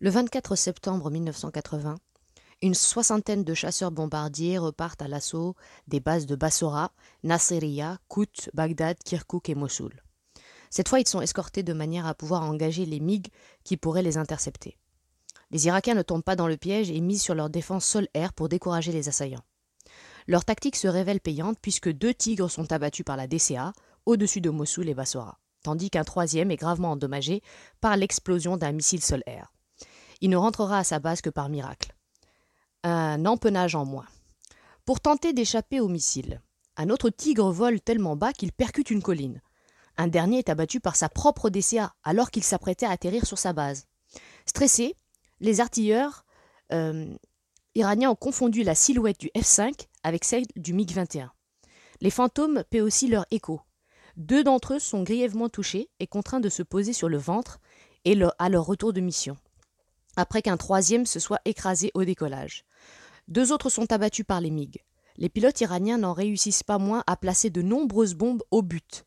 Le 24 septembre 1980, une soixantaine de chasseurs bombardiers repartent à l'assaut des bases de Bassora, Nasiriyah, Kout, Bagdad, Kirkuk et Mossoul. Cette fois, ils sont escortés de manière à pouvoir engager les MiG qui pourraient les intercepter. Les Irakiens ne tombent pas dans le piège et misent sur leur défense sol-air pour décourager les assaillants. Leur tactique se révèle payante puisque deux tigres sont abattus par la DCA au-dessus de Mossoul et Bassora, tandis qu'un troisième est gravement endommagé par l'explosion d'un missile sol-air. Il ne rentrera à sa base que par miracle. Un empennage en moins. Pour tenter d'échapper au missile, un autre tigre vole tellement bas qu'il percute une colline. Un dernier est abattu par sa propre DCA alors qu'il s'apprêtait à atterrir sur sa base. Stressés, les artilleurs euh, iraniens ont confondu la silhouette du F-5 avec celle du MiG-21. Les fantômes paient aussi leur écho. Deux d'entre eux sont grièvement touchés et contraints de se poser sur le ventre et à leur retour de mission, après qu'un troisième se soit écrasé au décollage. Deux autres sont abattus par les MiG. Les pilotes iraniens n'en réussissent pas moins à placer de nombreuses bombes au but.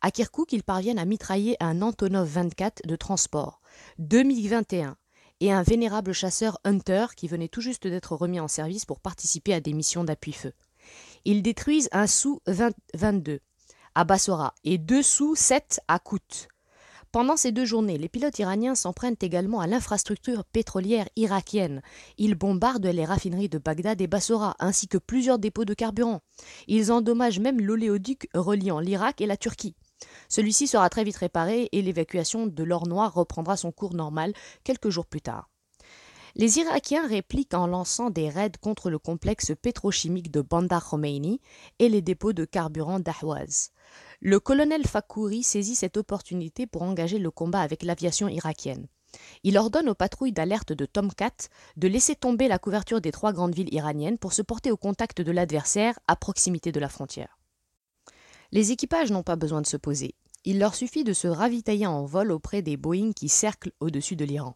À Kirkuk, ils parviennent à mitrailler un Antonov 24 de transport, deux MiG-21 et un vénérable chasseur Hunter qui venait tout juste d'être remis en service pour participer à des missions d'appui-feu. Ils détruisent un Sou-22 à Bassora et deux Sou-7 à Kout. Pendant ces deux journées, les pilotes iraniens s'en prennent également à l'infrastructure pétrolière irakienne. Ils bombardent les raffineries de Bagdad et Bassora, ainsi que plusieurs dépôts de carburant. Ils endommagent même l'oléoduc reliant l'Irak et la Turquie. Celui-ci sera très vite réparé et l'évacuation de l'or noir reprendra son cours normal quelques jours plus tard. Les Irakiens répliquent en lançant des raids contre le complexe pétrochimique de Bandar Khomeini et les dépôts de carburant d'Ahwaz. Le colonel Fakouri saisit cette opportunité pour engager le combat avec l'aviation irakienne. Il ordonne aux patrouilles d'alerte de Tomcat de laisser tomber la couverture des trois grandes villes iraniennes pour se porter au contact de l'adversaire à proximité de la frontière. Les équipages n'ont pas besoin de se poser. Il leur suffit de se ravitailler en vol auprès des Boeing qui cerclent au-dessus de l'Iran.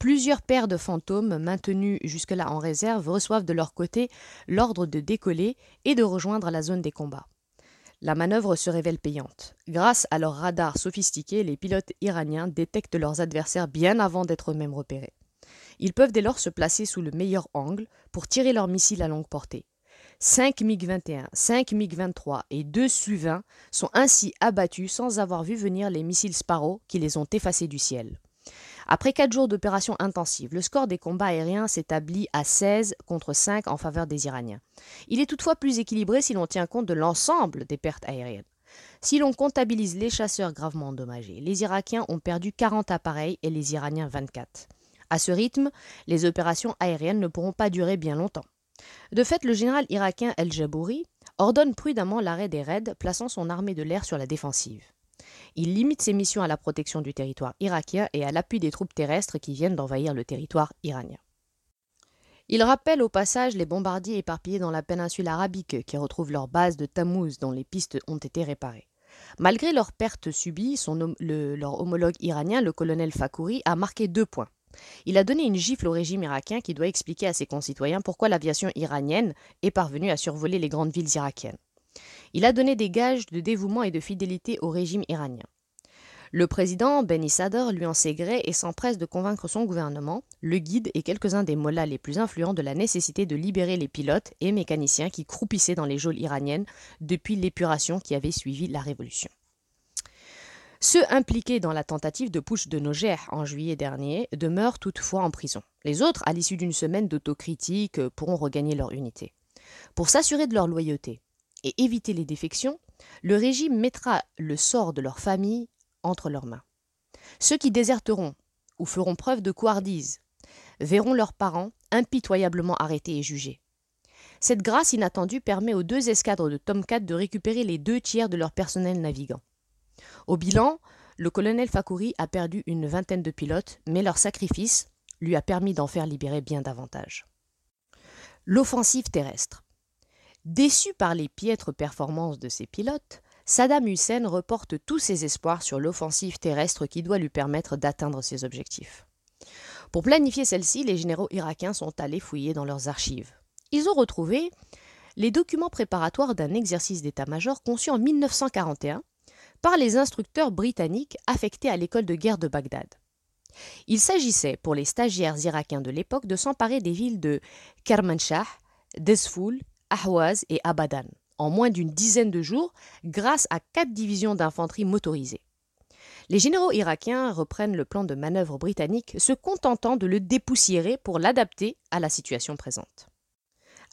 Plusieurs paires de fantômes, maintenus jusque-là en réserve, reçoivent de leur côté l'ordre de décoller et de rejoindre la zone des combats. La manœuvre se révèle payante. Grâce à leurs radars sophistiqués, les pilotes iraniens détectent leurs adversaires bien avant d'être eux-mêmes repérés. Ils peuvent dès lors se placer sous le meilleur angle pour tirer leurs missiles à longue portée. 5 MiG-21, 5 MiG-23 et 2 Su-20 sont ainsi abattus sans avoir vu venir les missiles Sparrow qui les ont effacés du ciel. Après quatre jours d'opérations intensives, le score des combats aériens s'établit à 16 contre 5 en faveur des Iraniens. Il est toutefois plus équilibré si l'on tient compte de l'ensemble des pertes aériennes. Si l'on comptabilise les chasseurs gravement endommagés, les Irakiens ont perdu 40 appareils et les Iraniens 24. À ce rythme, les opérations aériennes ne pourront pas durer bien longtemps. De fait, le général irakien El Jabouri ordonne prudemment l'arrêt des raids, plaçant son armée de l'air sur la défensive. Il limite ses missions à la protection du territoire irakien et à l'appui des troupes terrestres qui viennent d'envahir le territoire iranien. Il rappelle au passage les bombardiers éparpillés dans la péninsule arabique qui retrouvent leur base de Tammuz dont les pistes ont été réparées. Malgré leurs pertes subies, leur homologue iranien, le colonel Fakouri, a marqué deux points. Il a donné une gifle au régime irakien qui doit expliquer à ses concitoyens pourquoi l'aviation iranienne est parvenue à survoler les grandes villes irakiennes. Il a donné des gages de dévouement et de fidélité au régime iranien. Le président Ben Sadr lui en sait gré et s'empresse de convaincre son gouvernement, le guide et quelques-uns des mollahs les plus influents de la nécessité de libérer les pilotes et mécaniciens qui croupissaient dans les geôles iraniennes depuis l'épuration qui avait suivi la révolution. Ceux impliqués dans la tentative de putsch de Noger en juillet dernier demeurent toutefois en prison. Les autres, à l'issue d'une semaine d'autocritique, pourront regagner leur unité. Pour s'assurer de leur loyauté et éviter les défections, le régime mettra le sort de leur famille entre leurs mains. Ceux qui déserteront ou feront preuve de couardise verront leurs parents impitoyablement arrêtés et jugés. Cette grâce inattendue permet aux deux escadres de Tomcat de récupérer les deux tiers de leur personnel navigant. Au bilan, le colonel Fakouri a perdu une vingtaine de pilotes, mais leur sacrifice lui a permis d'en faire libérer bien davantage. L'offensive terrestre. Déçu par les piètres performances de ses pilotes, Saddam Hussein reporte tous ses espoirs sur l'offensive terrestre qui doit lui permettre d'atteindre ses objectifs. Pour planifier celle-ci, les généraux irakiens sont allés fouiller dans leurs archives. Ils ont retrouvé les documents préparatoires d'un exercice d'état-major conçu en 1941 par les instructeurs britanniques affectés à l'école de guerre de Bagdad. Il s'agissait pour les stagiaires irakiens de l'époque de s'emparer des villes de Kermanshah, Ahwaz et Abadan en moins d'une dizaine de jours grâce à quatre divisions d'infanterie motorisées. Les généraux irakiens reprennent le plan de manœuvre britannique, se contentant de le dépoussiérer pour l'adapter à la situation présente.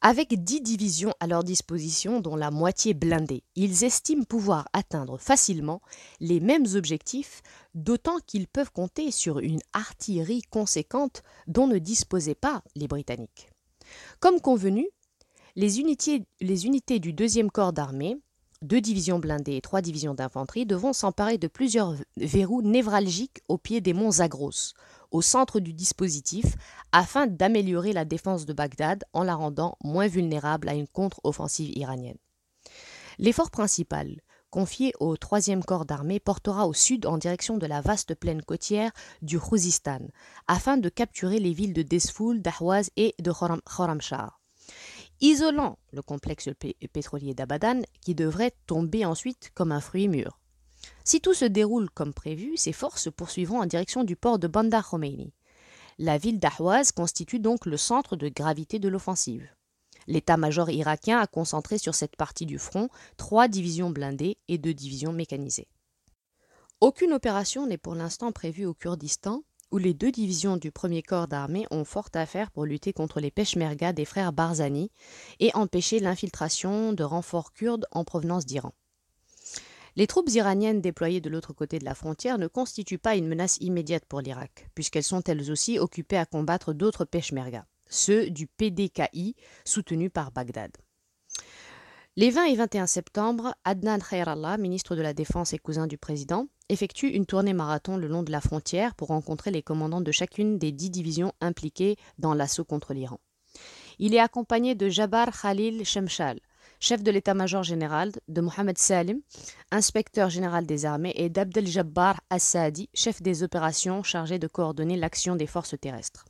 Avec dix divisions à leur disposition, dont la moitié blindée, ils estiment pouvoir atteindre facilement les mêmes objectifs, d'autant qu'ils peuvent compter sur une artillerie conséquente dont ne disposaient pas les Britanniques. Comme convenu, les unités, du deuxième corps d'armée, deux divisions blindées et trois divisions d'infanterie, devront s'emparer de plusieurs verrous névralgiques au pied des monts Zagros, au centre du dispositif, afin d'améliorer la défense de Bagdad en la rendant moins vulnérable à une contre-offensive iranienne. L'effort principal, confié au troisième corps d'armée, portera au sud en direction de la vaste plaine côtière du Khuzistan, afin de capturer les villes de Desfoul, d'Ahwaz et de Khorramshahr isolant le complexe pétrolier d'Abadan qui devrait tomber ensuite comme un fruit mûr. Si tout se déroule comme prévu, ces forces poursuivront en direction du port de Bandar Khomeini. La ville d'Ahwaz constitue donc le centre de gravité de l'offensive. L'état-major irakien a concentré sur cette partie du front trois divisions blindées et deux divisions mécanisées. Aucune opération n'est pour l'instant prévue au Kurdistan, où les deux divisions du premier corps d'armée ont fort à faire pour lutter contre les peshmergas des frères Barzani et empêcher l'infiltration de renforts kurdes en provenance d'Iran. Les troupes iraniennes déployées de l'autre côté de la frontière ne constituent pas une menace immédiate pour l'Irak, puisqu'elles sont elles aussi occupées à combattre d'autres peshmergas, ceux du PDKI soutenus par Bagdad. Les 20 et 21 septembre, Adnan Khairallah, ministre de la Défense et cousin du président, effectue une tournée marathon le long de la frontière pour rencontrer les commandants de chacune des dix divisions impliquées dans l'assaut contre l'Iran. Il est accompagné de Jabbar Khalil Shemshal, chef de l'état-major général, de Mohamed Salim, inspecteur général des armées, et d'Abdel Jabbar Assadi, chef des opérations chargé de coordonner l'action des forces terrestres.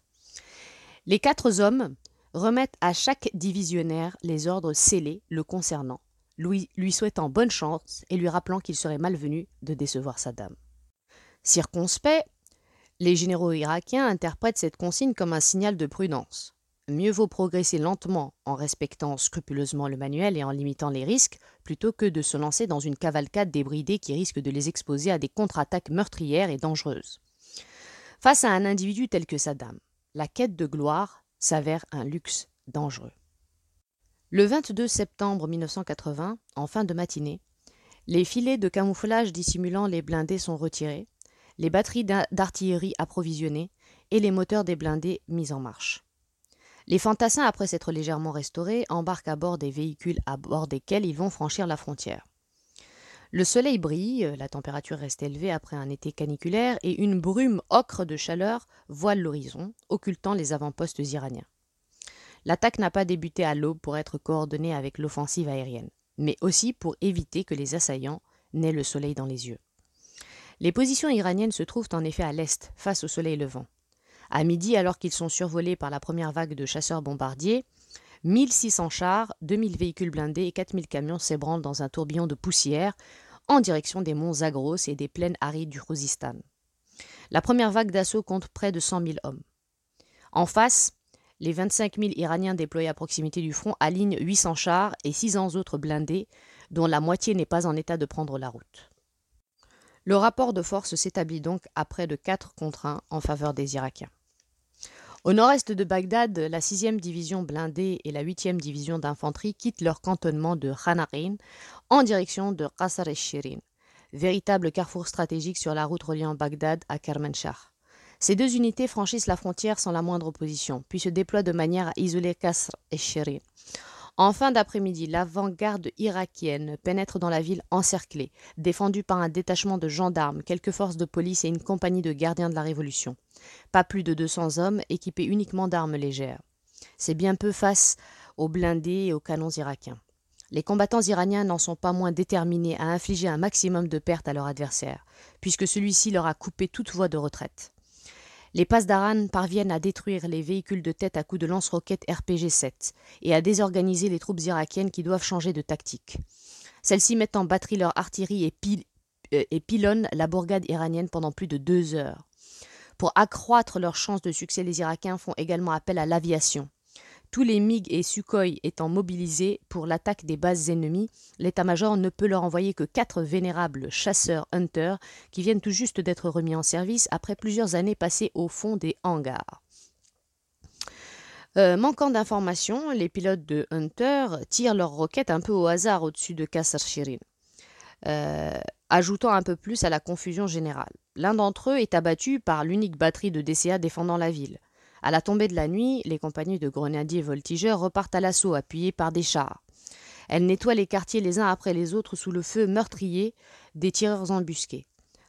Les quatre hommes remettent à chaque divisionnaire les ordres scellés le concernant, lui, souhaitant bonne chance et lui rappelant qu'il serait malvenu de décevoir sa dame. Circonspect, les généraux irakiens interprètent cette consigne comme un signal de prudence. Mieux vaut progresser lentement en respectant scrupuleusement le manuel et en limitant les risques, plutôt que de se lancer dans une cavalcade débridée qui risque de les exposer à des contre-attaques meurtrières et dangereuses. Face à un individu tel que Saddam, la quête de gloire s'avère un luxe dangereux. Le 22 septembre 1980, en fin de matinée, les filets de camouflage dissimulant les blindés sont retirés, les batteries d'artillerie approvisionnées et les moteurs des blindés mis en marche. Les fantassins, après s'être légèrement restaurés, embarquent à bord des véhicules à bord desquels ils vont franchir la frontière. Le soleil brille, la température reste élevée après un été caniculaire et une brume ocre de chaleur voile l'horizon, occultant les avant-postes iraniens. L'attaque n'a pas débuté à l'aube pour être coordonnée avec l'offensive aérienne, mais aussi pour éviter que les assaillants n'aient le soleil dans les yeux. Les positions iraniennes se trouvent en effet à l'est, face au soleil levant. À midi, alors qu'ils sont survolés par la première vague de chasseurs bombardiers, 1600 chars, 2000 véhicules blindés et 4000 camions s'ébranlent dans un tourbillon de poussière en direction des monts Zagros et des plaines arides du Khuzistan. La première vague d'assaut compte près de 100 000 hommes. En face, les 25 000 Iraniens déployés à proximité du front alignent 800 chars et 600 autres blindés, dont la moitié n'est pas en état de prendre la route. Le rapport de force s'établit donc à près de 4 contre 1 en faveur des Irakiens. Au nord-est de Bagdad, la 6e division blindée et la 8e division d'infanterie quittent leur cantonnement de Khanarin en direction de Qasr el-Shirin, véritable carrefour stratégique sur la route reliant Bagdad à Kermanshah. Ces deux unités franchissent la frontière sans la moindre opposition, puis se déploient de manière à isoler Qasr el-Shirin. En fin d'après-midi, l'avant-garde irakienne pénètre dans la ville encerclée, défendue par un détachement de gendarmes, quelques forces de police et une compagnie de gardiens de la Révolution. Pas plus de 200 hommes équipés uniquement d'armes légères. C'est bien peu face aux blindés et aux canons irakiens. Les combattants iraniens n'en sont pas moins déterminés à infliger un maximum de pertes à leur adversaire, puisque celui-ci leur a coupé toute voie de retraite. Les Pasdaran parviennent à détruire les véhicules de tête à coups de lance-roquettes RPG-7 et à désorganiser les troupes irakiennes qui doivent changer de tactique. Celles-ci mettent en batterie leur artillerie et, euh, et pilonnent la bourgade iranienne pendant plus de deux heures. Pour accroître leurs chances de succès, les Irakiens font également appel à l'aviation. Tous les MiG et Sukhoi étant mobilisés pour l'attaque des bases ennemies, l'état-major ne peut leur envoyer que quatre vénérables chasseurs Hunter qui viennent tout juste d'être remis en service après plusieurs années passées au fond des hangars. Euh, manquant d'informations, les pilotes de Hunter tirent leurs roquettes un peu au hasard au-dessus de Qasr Shirin, euh, ajoutant un peu plus à la confusion générale. L'un d'entre eux est abattu par l'unique batterie de DCA défendant la ville. À la tombée de la nuit, les compagnies de grenadiers voltigeurs repartent à l'assaut, appuyées par des chars. Elles nettoient les quartiers les uns après les autres sous le feu meurtrier des tireurs embusqués.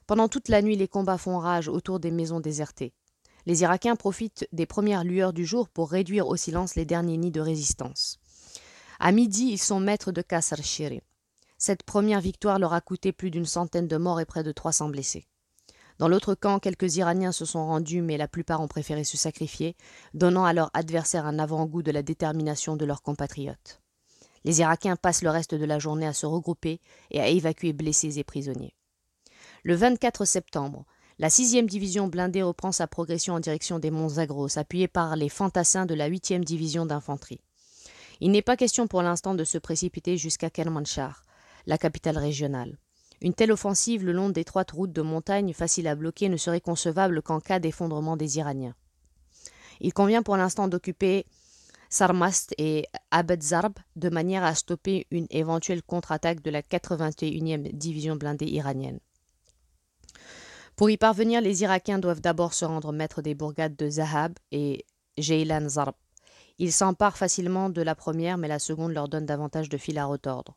Pendant toute la nuit, les combats font rage autour des maisons désertées. Les Irakiens profitent des premières lueurs du jour pour réduire au silence les derniers nids de résistance. À midi, ils sont maîtres de Qasr Shiri. Cette première victoire leur a coûté plus d'une centaine de morts et près de 300 blessés. Dans l'autre camp, quelques Iraniens se sont rendus, mais la plupart ont préféré se sacrifier, donnant à leur adversaire un avant-goût de la détermination de leurs compatriotes. Les Irakiens passent le reste de la journée à se regrouper et à évacuer blessés et prisonniers. Le 24 septembre, la 6e division blindée reprend sa progression en direction des monts Zagros, appuyée par les fantassins de la 8e division d'infanterie. Il n'est pas question pour l'instant de se précipiter jusqu'à Kermanshah, la capitale régionale. Une telle offensive le long d'étroites routes de montagne faciles à bloquer ne serait concevable qu'en cas d'effondrement des Iraniens. Il convient pour l'instant d'occuper Sarmast et Abedzarb de manière à stopper une éventuelle contre-attaque de la 81e division blindée iranienne. Pour y parvenir, les Irakiens doivent d'abord se rendre maîtres des bourgades de Zahab et Jeilan Zarb. Ils s'emparent facilement de la première, mais la seconde leur donne davantage de fil à retordre.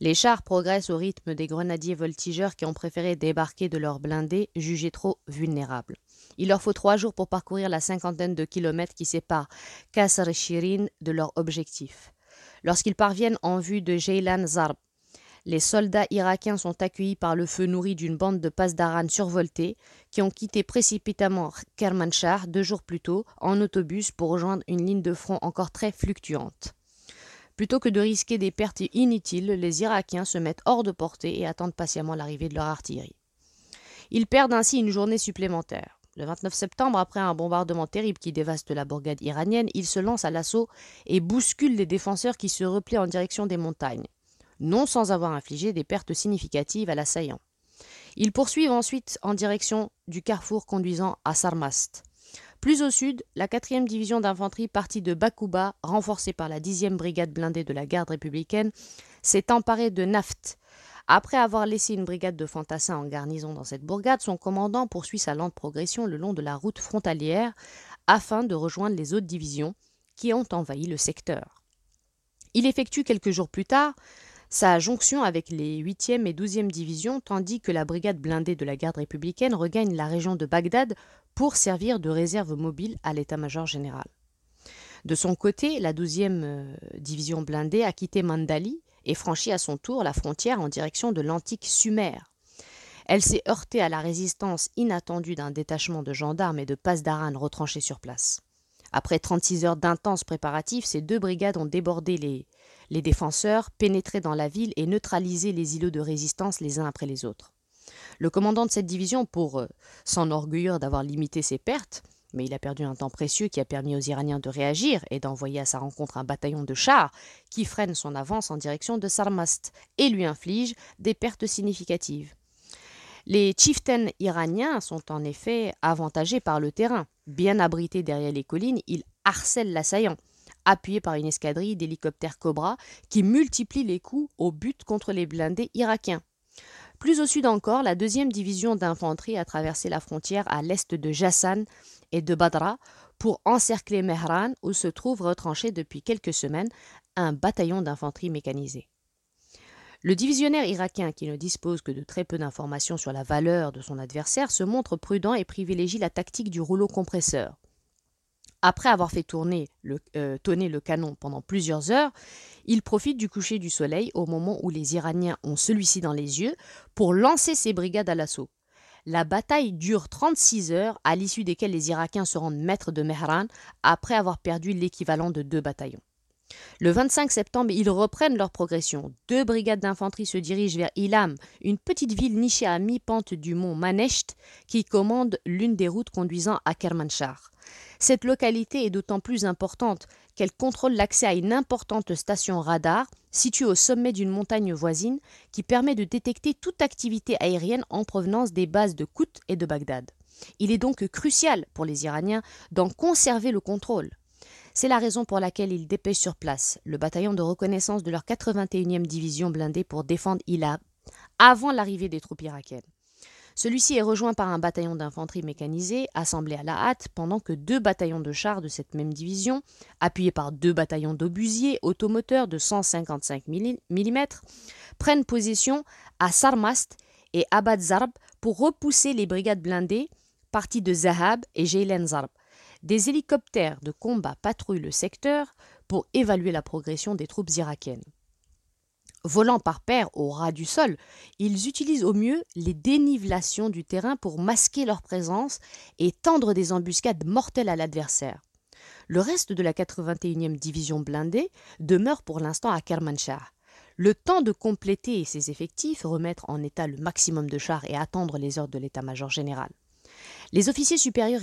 Les chars progressent au rythme des grenadiers voltigeurs qui ont préféré débarquer de leurs blindés, jugés trop vulnérables. Il leur faut trois jours pour parcourir la cinquantaine de kilomètres qui séparent Qasr Shirin de leur objectif. Lorsqu'ils parviennent en vue de Jeilan Zarb, les soldats irakiens sont accueillis par le feu nourri d'une bande de Pasdaran survoltés qui ont quitté précipitamment Kermanshah deux jours plus tôt en autobus pour rejoindre une ligne de front encore très fluctuante. Plutôt que de risquer des pertes inutiles, les Irakiens se mettent hors de portée et attendent patiemment l'arrivée de leur artillerie. Ils perdent ainsi une journée supplémentaire. Le 29 septembre, après un bombardement terrible qui dévaste la bourgade iranienne, ils se lancent à l'assaut et bousculent les défenseurs qui se replient en direction des montagnes, non sans avoir infligé des pertes significatives à l'assaillant. Ils poursuivent ensuite en direction du carrefour conduisant à Sarmast. Plus au sud, la 4e division d'infanterie partie de Bakuba, renforcée par la 10e brigade blindée de la garde républicaine, s'est emparée de Naft. Après avoir laissé une brigade de fantassins en garnison dans cette bourgade, son commandant poursuit sa lente progression le long de la route frontalière afin de rejoindre les autres divisions qui ont envahi le secteur. Il effectue quelques jours plus tard sa jonction avec les 8e et 12e divisions, tandis que la brigade blindée de la garde républicaine regagne la région de Bagdad pour servir de réserve mobile à l'état-major général. De son côté, la 12e euh, division blindée a quitté Mandali et franchi à son tour la frontière en direction de l'antique Sumer. Elle s'est heurtée à la résistance inattendue d'un détachement de gendarmes et de Pasdaran retranchés sur place. Après 36 heures d'intenses préparatifs, ces deux brigades ont débordé les, les défenseurs, pénétré dans la ville et neutralisé les îlots de résistance les uns après les autres. Le commandant de cette division, pour euh, s'enorgueillir d'avoir limité ses pertes, mais il a perdu un temps précieux qui a permis aux Iraniens de réagir et d'envoyer à sa rencontre un bataillon de chars qui freine son avance en direction de Sarmast et lui inflige des pertes significatives. Les chieftains iraniens sont en effet avantagés par le terrain. Bien abrités derrière les collines, ils harcèlent l'assaillant, appuyés par une escadrille d'hélicoptères Cobra qui multiplie les coups au but contre les blindés irakiens. Plus au sud encore, la deuxième division d'infanterie a traversé la frontière à l'est de Jassan et de Badra pour encercler Mehran où se trouve retranché depuis quelques semaines un bataillon d'infanterie mécanisée. Le divisionnaire irakien, qui ne dispose que de très peu d'informations sur la valeur de son adversaire, se montre prudent et privilégie la tactique du rouleau compresseur. Après avoir fait euh, tonner le canon pendant plusieurs heures, il profite du coucher du soleil au moment où les Iraniens ont celui-ci dans les yeux pour lancer ses brigades à l'assaut. La bataille dure 36 heures, à l'issue desquelles les Irakiens se rendent maîtres de Mehran après avoir perdu l'équivalent de deux bataillons. Le 25 septembre, ils reprennent leur progression. Deux brigades d'infanterie se dirigent vers Ilam, une petite ville nichée à mi-pente du mont Manesht, qui commande l'une des routes conduisant à Kermanshah. Cette localité est d'autant plus importante qu'elle contrôle l'accès à une importante station radar située au sommet d'une montagne voisine qui permet de détecter toute activité aérienne en provenance des bases de Kout et de Bagdad. Il est donc crucial pour les Iraniens d'en conserver le contrôle. C'est la raison pour laquelle ils dépêchent sur place le bataillon de reconnaissance de leur 81e division blindée pour défendre Ilab avant l'arrivée des troupes irakiennes. Celui-ci est rejoint par un bataillon d'infanterie mécanisée assemblé à la hâte pendant que deux bataillons de chars de cette même division, appuyés par deux bataillons d'obusiers automoteurs de 155 mm, prennent position à Sarmast et Abad Zarb pour repousser les brigades blindées parties de Zahab et Jeilen Zarb. Des hélicoptères de combat patrouillent le secteur pour évaluer la progression des troupes irakiennes. Volant par paire au ras du sol, ils utilisent au mieux les dénivelations du terrain pour masquer leur présence et tendre des embuscades mortelles à l'adversaire. Le reste de la 81e division blindée demeure pour l'instant à Kermanshah. Le temps de compléter ses effectifs, remettre en état le maximum de chars et attendre les ordres de l'état-major général. Les officiers supérieurs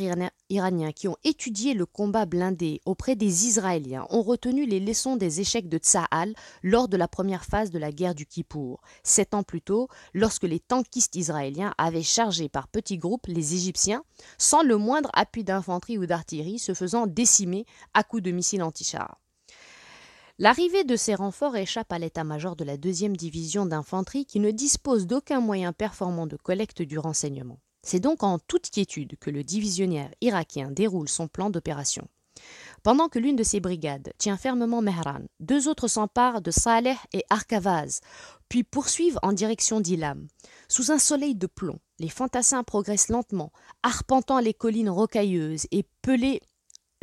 iraniens qui ont étudié le combat blindé auprès des Israéliens ont retenu les leçons des échecs de Tsahal lors de la première phase de la guerre du Kippour, sept ans plus tôt, lorsque les tankistes israéliens avaient chargé par petits groupes les Égyptiens, sans le moindre appui d'infanterie ou d'artillerie, se faisant décimer à coups de missiles antichars. L'arrivée de ces renforts échappe à l'état-major de la deuxième division d'infanterie qui ne dispose d'aucun moyen performant de collecte du renseignement. C'est donc en toute quiétude que le divisionnaire irakien déroule son plan d'opération. Pendant que l'une de ses brigades tient fermement Mehran, deux autres s'emparent de Saleh et Arkavaz, puis poursuivent en direction d'Ilam. Sous un soleil de plomb, les fantassins progressent lentement, arpentant les collines rocailleuses et pelés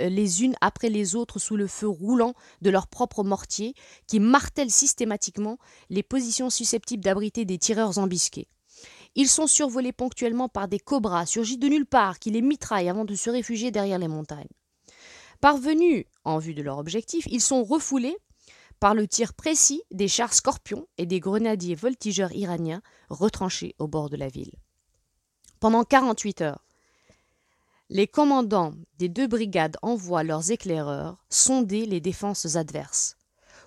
euh, les unes après les autres sous le feu roulant de leurs propres mortiers qui martèlent systématiquement les positions susceptibles d'abriter des tireurs embusqués. Ils sont survolés ponctuellement par des cobras surgis de nulle part qui les mitraillent avant de se réfugier derrière les montagnes. Parvenus en vue de leur objectif, ils sont refoulés par le tir précis des chars scorpions et des grenadiers voltigeurs iraniens retranchés au bord de la ville. Pendant 48 heures, les commandants des deux brigades envoient leurs éclaireurs sonder les défenses adverses.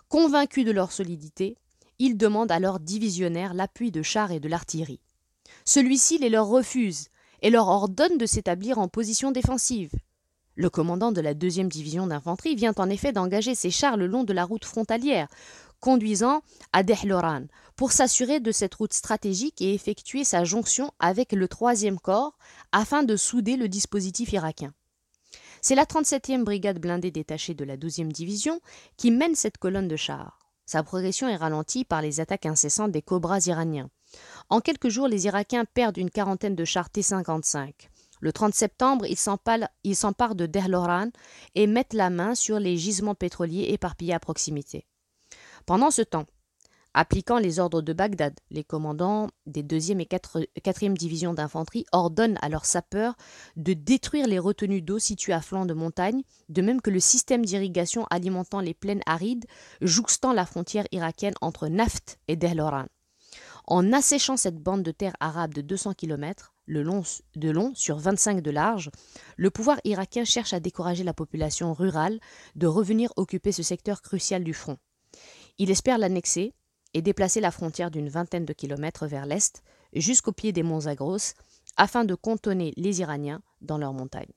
Convaincus de leur solidité, ils demandent à leurs divisionnaires l'appui de chars et de l'artillerie. Celui-ci les leur refuse et leur ordonne de s'établir en position défensive. Le commandant de la deuxième division d'infanterie vient en effet d'engager ses chars le long de la route frontalière, conduisant à Dehloran, pour s'assurer de cette route stratégique et effectuer sa jonction avec le troisième corps afin de souder le dispositif irakien. C'est la 37e brigade blindée détachée de la 12e division qui mène cette colonne de chars. Sa progression est ralentie par les attaques incessantes des cobras iraniens. En quelques jours, les Irakiens perdent une quarantaine de chars T-55. Le 30 septembre, ils s'emparent de Derloran et mettent la main sur les gisements pétroliers éparpillés à proximité. Pendant ce temps, appliquant les ordres de Bagdad, les commandants des 2e et 4e divisions d'infanterie ordonnent à leurs sapeurs de détruire les retenues d'eau situées à flanc de montagne, de même que le système d'irrigation alimentant les plaines arides jouxtant la frontière irakienne entre Naft et Derloran en asséchant cette bande de terre arabe de 200 km de long sur 25 de large, le pouvoir irakien cherche à décourager la population rurale de revenir occuper ce secteur crucial du front. Il espère l'annexer et déplacer la frontière d'une vingtaine de kilomètres vers l'est jusqu'au pied des monts Zagros afin de contonner les Iraniens dans leurs montagnes.